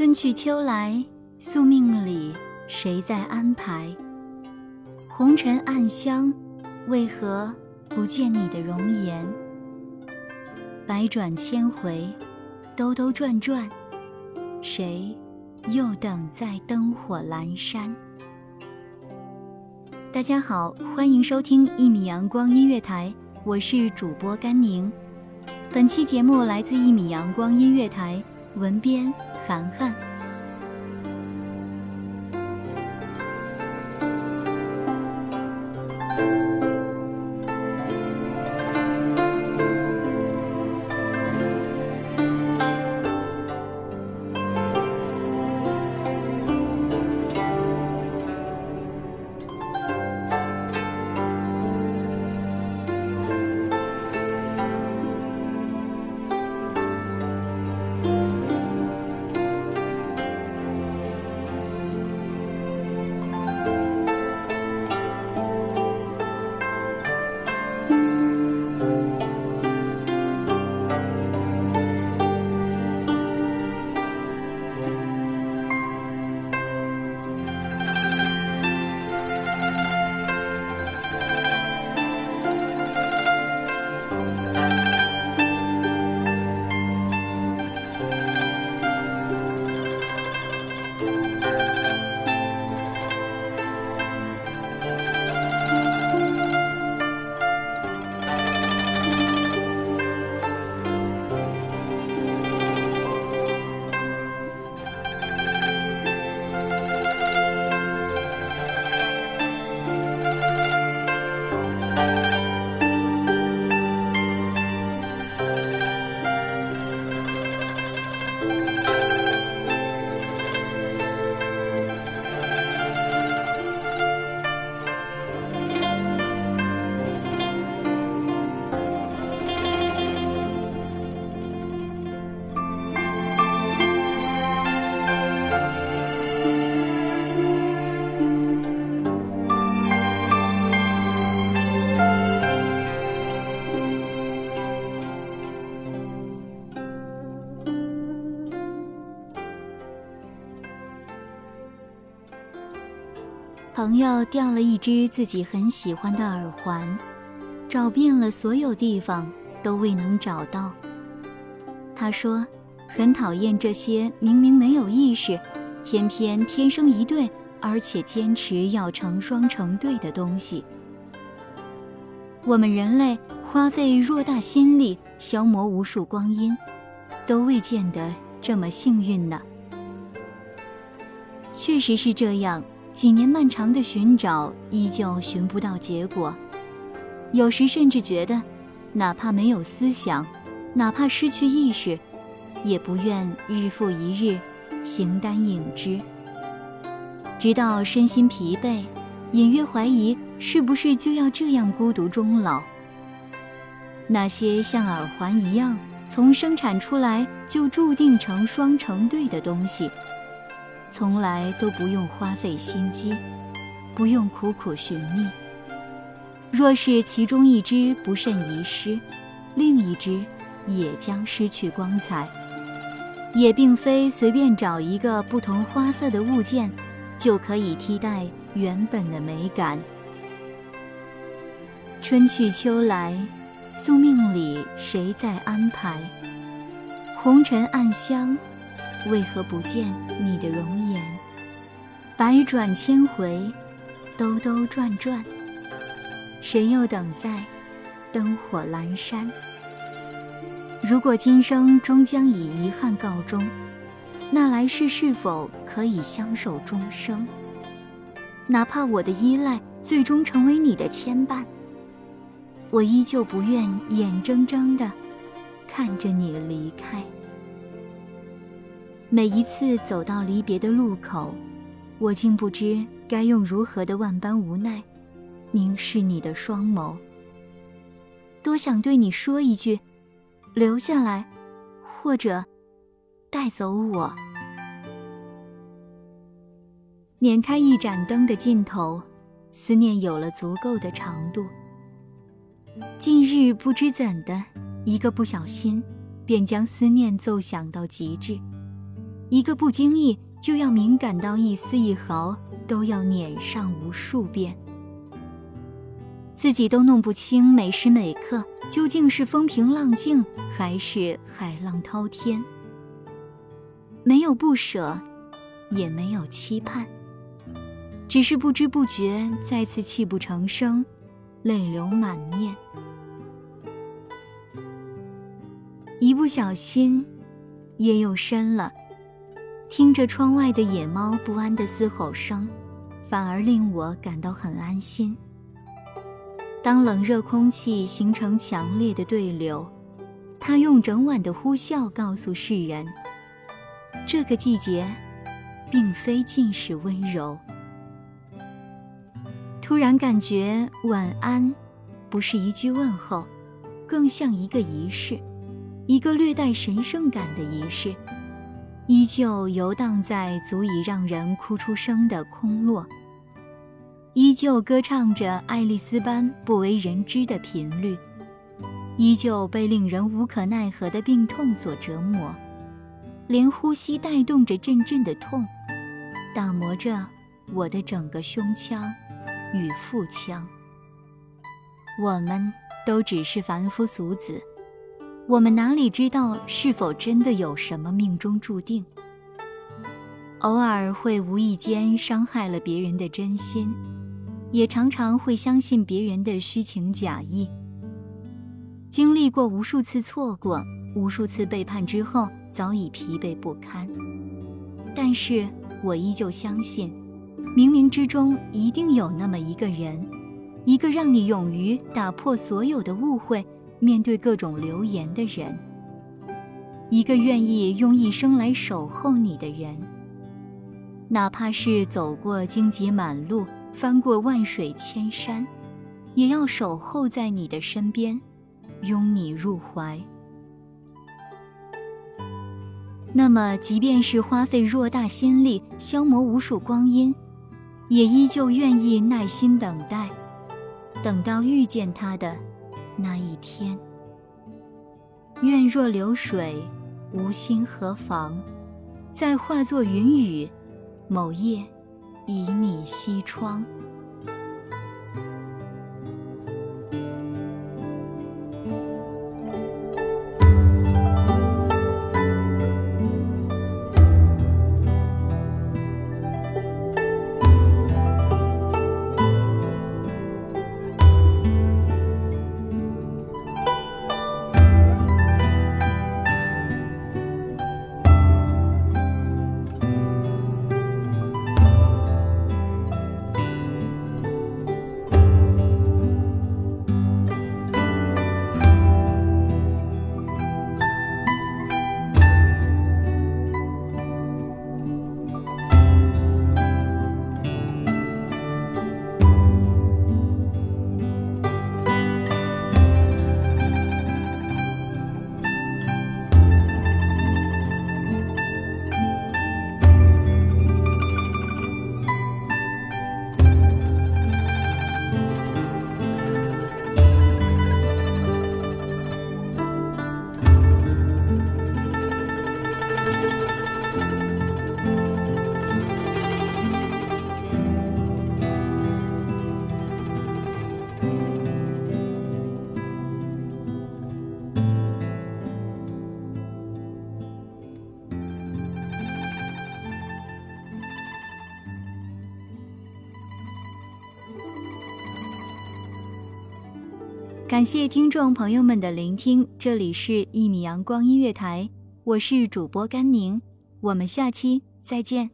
春去秋来，宿命里谁在安排？红尘暗香，为何不见你的容颜？百转千回，兜兜转转，谁又等在灯火阑珊？大家好，欢迎收听一米阳光音乐台，我是主播甘宁。本期节目来自一米阳光音乐台。文编：涵涵。朋友掉了一只自己很喜欢的耳环，找遍了所有地方都未能找到。他说，很讨厌这些明明没有意识，偏偏天生一对，而且坚持要成双成对的东西。我们人类花费偌大心力，消磨无数光阴，都未见得这么幸运呢。确实是这样。几年漫长的寻找，依旧寻不到结果。有时甚至觉得，哪怕没有思想，哪怕失去意识，也不愿日复一日形单影只。直到身心疲惫，隐约怀疑是不是就要这样孤独终老。那些像耳环一样从生产出来就注定成双成对的东西。从来都不用花费心机，不用苦苦寻觅。若是其中一只不慎遗失，另一只也将失去光彩。也并非随便找一个不同花色的物件，就可以替代原本的美感。春去秋来，宿命里谁在安排？红尘暗香。为何不见你的容颜？百转千回，兜兜转转，谁又等在灯火阑珊？如果今生终将以遗憾告终，那来世是否可以相守终生？哪怕我的依赖最终成为你的牵绊，我依旧不愿眼睁睁地看着你离开。每一次走到离别的路口，我竟不知该用如何的万般无奈，凝视你的双眸。多想对你说一句：留下来，或者带走我。捻开一盏灯的尽头，思念有了足够的长度。近日不知怎的，一个不小心，便将思念奏响到极致。一个不经意就要敏感到一丝一毫都要撵上无数遍，自己都弄不清每时每刻究竟是风平浪静还是海浪滔天。没有不舍，也没有期盼，只是不知不觉再次泣不成声，泪流满面。一不小心，夜又深了。听着窗外的野猫不安的嘶吼声，反而令我感到很安心。当冷热空气形成强烈的对流，它用整晚的呼啸告诉世人：这个季节，并非尽是温柔。突然感觉晚安，不是一句问候，更像一个仪式。一个略带神圣感的仪式，依旧游荡在足以让人哭出声的空落，依旧歌唱着爱丽丝般不为人知的频率，依旧被令人无可奈何的病痛所折磨，连呼吸带动着阵阵的痛，打磨着我的整个胸腔与腹腔。我们都只是凡夫俗子。我们哪里知道是否真的有什么命中注定？偶尔会无意间伤害了别人的真心，也常常会相信别人的虚情假意。经历过无数次错过、无数次背叛之后，早已疲惫不堪。但是我依旧相信，冥冥之中一定有那么一个人，一个让你勇于打破所有的误会。面对各种流言的人，一个愿意用一生来守候你的人，哪怕是走过荆棘满路，翻过万水千山，也要守候在你的身边，拥你入怀。那么，即便是花费偌大心力，消磨无数光阴，也依旧愿意耐心等待，等到遇见他的。那一天，愿若流水，无心何妨？再化作云雨，某夜，倚你西窗。感谢听众朋友们的聆听，这里是《一米阳光音乐台》，我是主播甘宁，我们下期再见。